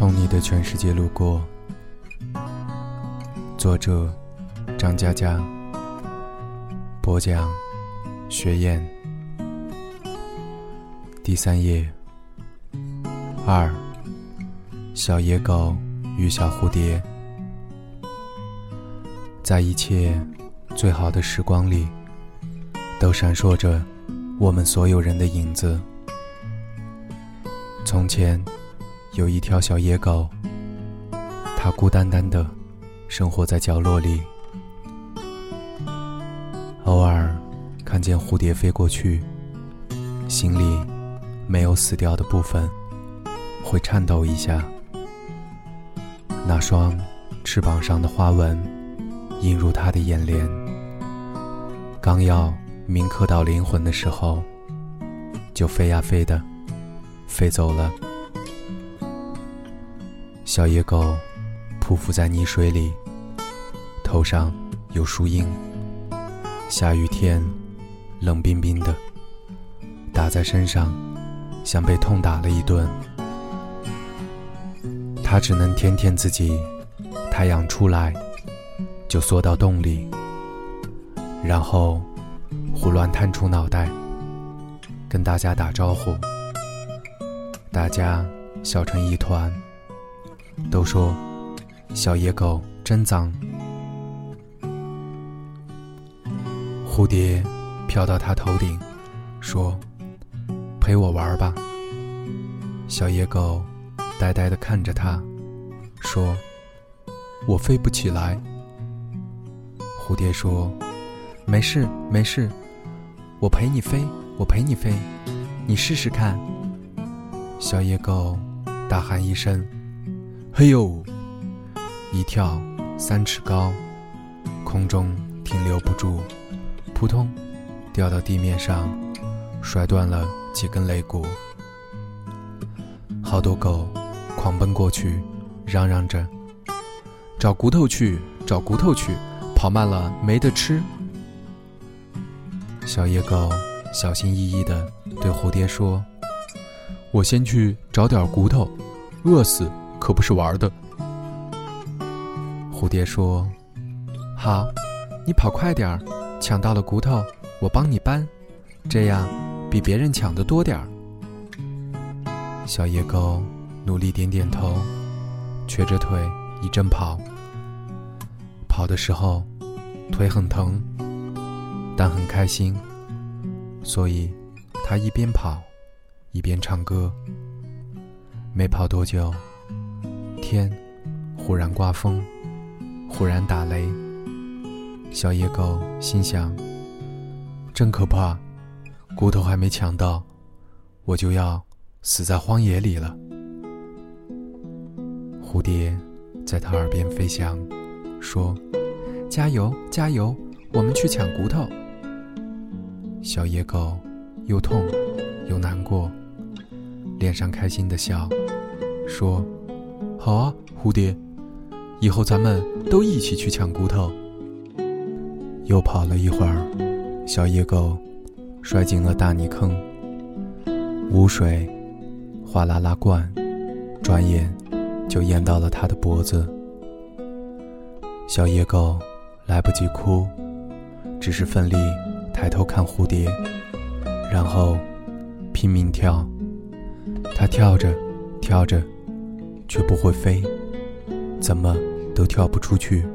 从你的全世界路过，作者张嘉佳，播讲雪雁，第三页。二，小野狗与小蝴蝶，在一切最好的时光里，都闪烁着我们所有人的影子。从前。有一条小野狗，它孤单单的生活在角落里。偶尔看见蝴蝶飞过去，心里没有死掉的部分，会颤抖一下。那双翅膀上的花纹映入它的眼帘。刚要铭刻到灵魂的时候，就飞呀飞的，飞走了。小野狗匍匐在泥水里，头上有树荫。下雨天，冷冰冰的，打在身上，像被痛打了一顿。它只能舔舔自己，太阳出来就缩到洞里，然后胡乱探出脑袋，跟大家打招呼。大家笑成一团。都说小野狗真脏。蝴蝶飘到他头顶，说：“陪我玩吧。”小野狗呆呆地看着他，说：“我飞不起来。”蝴蝶说：“没事没事，我陪你飞，我陪你飞，你试试看。”小野狗大喊一声。嘿呦！一跳三尺高，空中停留不住，扑通，掉到地面上，摔断了几根肋骨。好多狗狂奔过去，嚷嚷着：“找骨头去，找骨头去！跑慢了没得吃。”小野狗小心翼翼地对蝴蝶说：“我先去找点骨头，饿死。”可不是玩的。蝴蝶说：“好，你跑快点儿，抢到了骨头，我帮你搬，这样比别人抢的多点儿。”小野狗努力点点头，瘸着腿一阵跑。跑的时候腿很疼，但很开心，所以它一边跑一边唱歌。没跑多久。天忽然刮风，忽然打雷。小野狗心想：“真可怕，骨头还没抢到，我就要死在荒野里了。”蝴蝶在他耳边飞翔，说：“加油，加油，我们去抢骨头。”小野狗又痛又难过，脸上开心的笑，说。好啊，蝴蝶，以后咱们都一起去抢骨头。又跑了一会儿，小野狗摔进了大泥坑，污水哗啦啦灌，转眼就淹到了它的脖子。小野狗来不及哭，只是奋力抬头看蝴蝶，然后拼命跳。它跳着，跳着。却不会飞，怎么都跳不出去。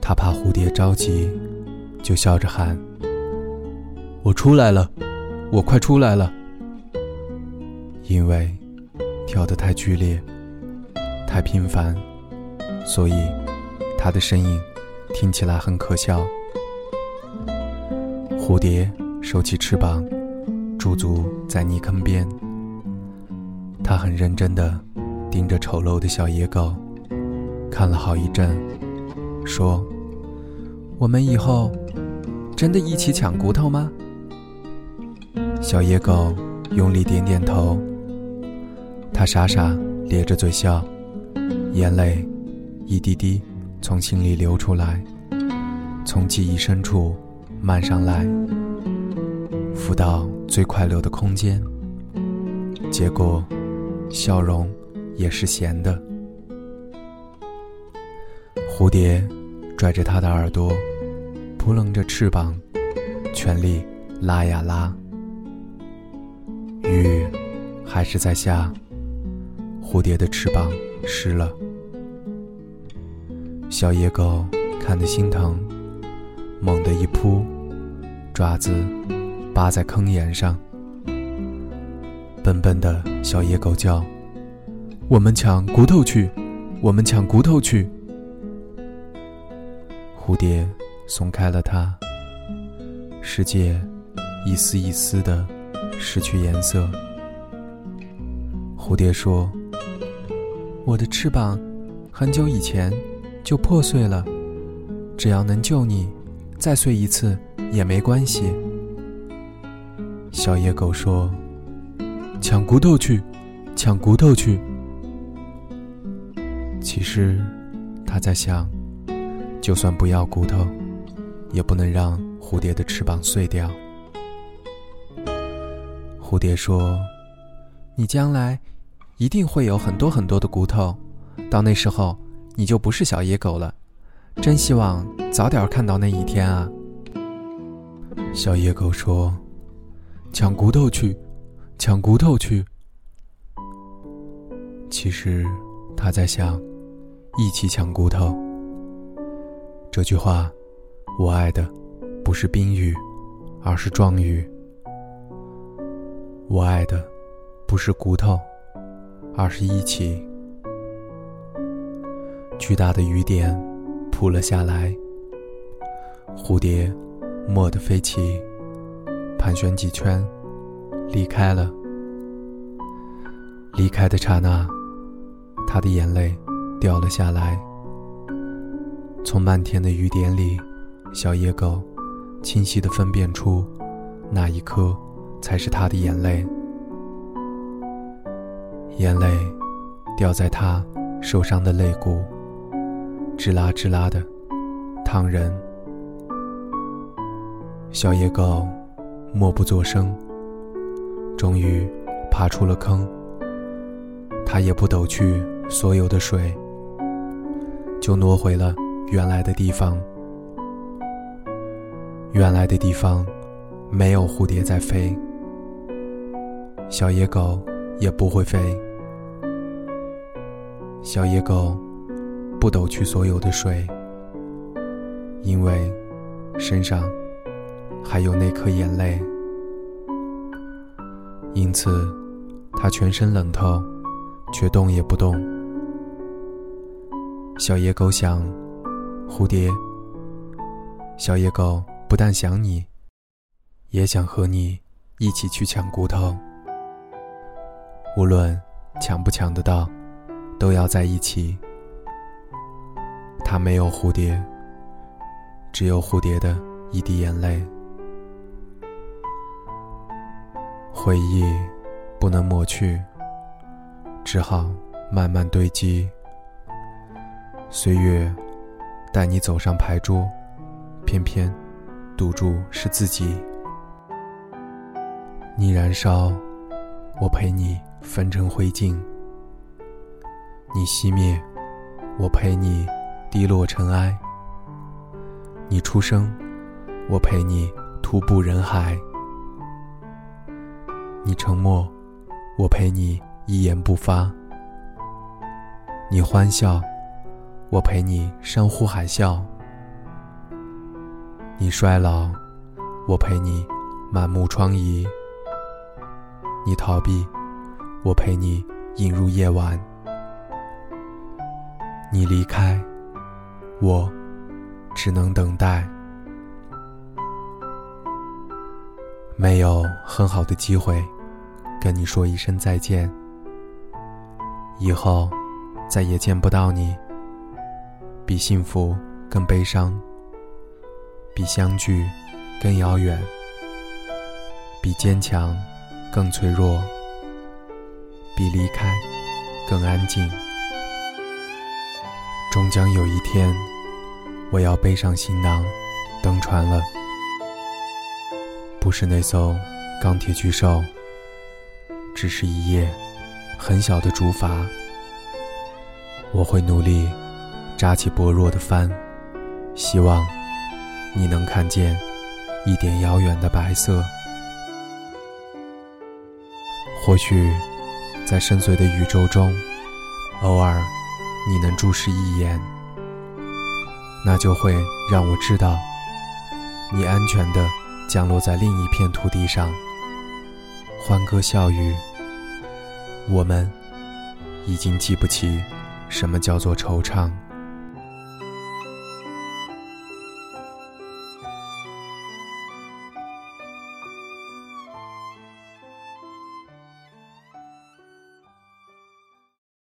他怕蝴蝶着急，就笑着喊：“我出来了，我快出来了。”因为跳得太剧烈，太频繁，所以他的声音听起来很可笑。蝴蝶收起翅膀，驻足在泥坑边。他很认真地盯着丑陋的小野狗，看了好一阵，说：“我们以后真的一起抢骨头吗？”小野狗用力点点头。他傻傻咧着嘴笑，眼泪一滴滴从心里流出来，从记忆深处漫上来，浮到最快乐的空间。结果。笑容也是咸的。蝴蝶拽着它的耳朵，扑棱着翅膀，全力拉呀拉。雨还是在下，蝴蝶的翅膀湿了。小野狗看得心疼，猛地一扑，爪子扒在坑沿上。笨笨的小野狗叫：“我们抢骨头去，我们抢骨头去。”蝴蝶松开了它，世界一丝一丝的失去颜色。蝴蝶说：“我的翅膀很久以前就破碎了，只要能救你，再碎一次也没关系。”小野狗说：“抢骨头去，抢骨头去。”其实，他在想。就算不要骨头，也不能让蝴蝶的翅膀碎掉。蝴蝶说：“你将来一定会有很多很多的骨头，到那时候你就不是小野狗了。真希望早点看到那一天啊！”小野狗说：“抢骨头去，抢骨头去。”其实他在想，一起抢骨头。这句话，我爱的不是宾语，而是状语。我爱的不是骨头，而是一起。巨大的雨点扑了下来，蝴蝶蓦地飞起，盘旋几圈，离开了。离开的刹那，他的眼泪掉了下来。从漫天的雨点里，小野狗清晰地分辨出，那一颗才是他的眼泪。眼泪掉在它受伤的肋骨，吱啦吱啦的烫人。小野狗默不作声，终于爬出了坑。他也不抖去所有的水，就挪回了。原来的地方，原来的地方，没有蝴蝶在飞，小野狗也不会飞。小野狗不抖去所有的水，因为身上还有那颗眼泪，因此它全身冷透，却动也不动。小野狗想。蝴蝶，小野狗不但想你，也想和你一起去抢骨头。无论抢不抢得到，都要在一起。它没有蝴蝶，只有蝴蝶的一滴眼泪。回忆不能抹去，只好慢慢堆积。岁月。带你走上牌桌，偏偏赌注是自己。你燃烧，我陪你焚成灰烬；你熄灭，我陪你滴落尘埃；你出生，我陪你徒步人海；你沉默，我陪你一言不发；你欢笑。我陪你山呼海啸，你衰老；我陪你满目疮痍，你逃避；我陪你引入夜晚，你离开，我只能等待。没有很好的机会跟你说一声再见，以后再也见不到你。比幸福更悲伤，比相聚更遥远，比坚强更脆弱，比离开更安静。终将有一天，我要背上行囊登船了。不是那艘钢铁巨兽，只是一叶很小的竹筏，我会努力扎起薄弱的帆，希望你能看见一点遥远的白色。或许，在深邃的宇宙中，偶尔你能注视一眼，那就会让我知道，你安全地降落在另一片土地上，欢歌笑语。我们已经记不起。什么叫做惆怅？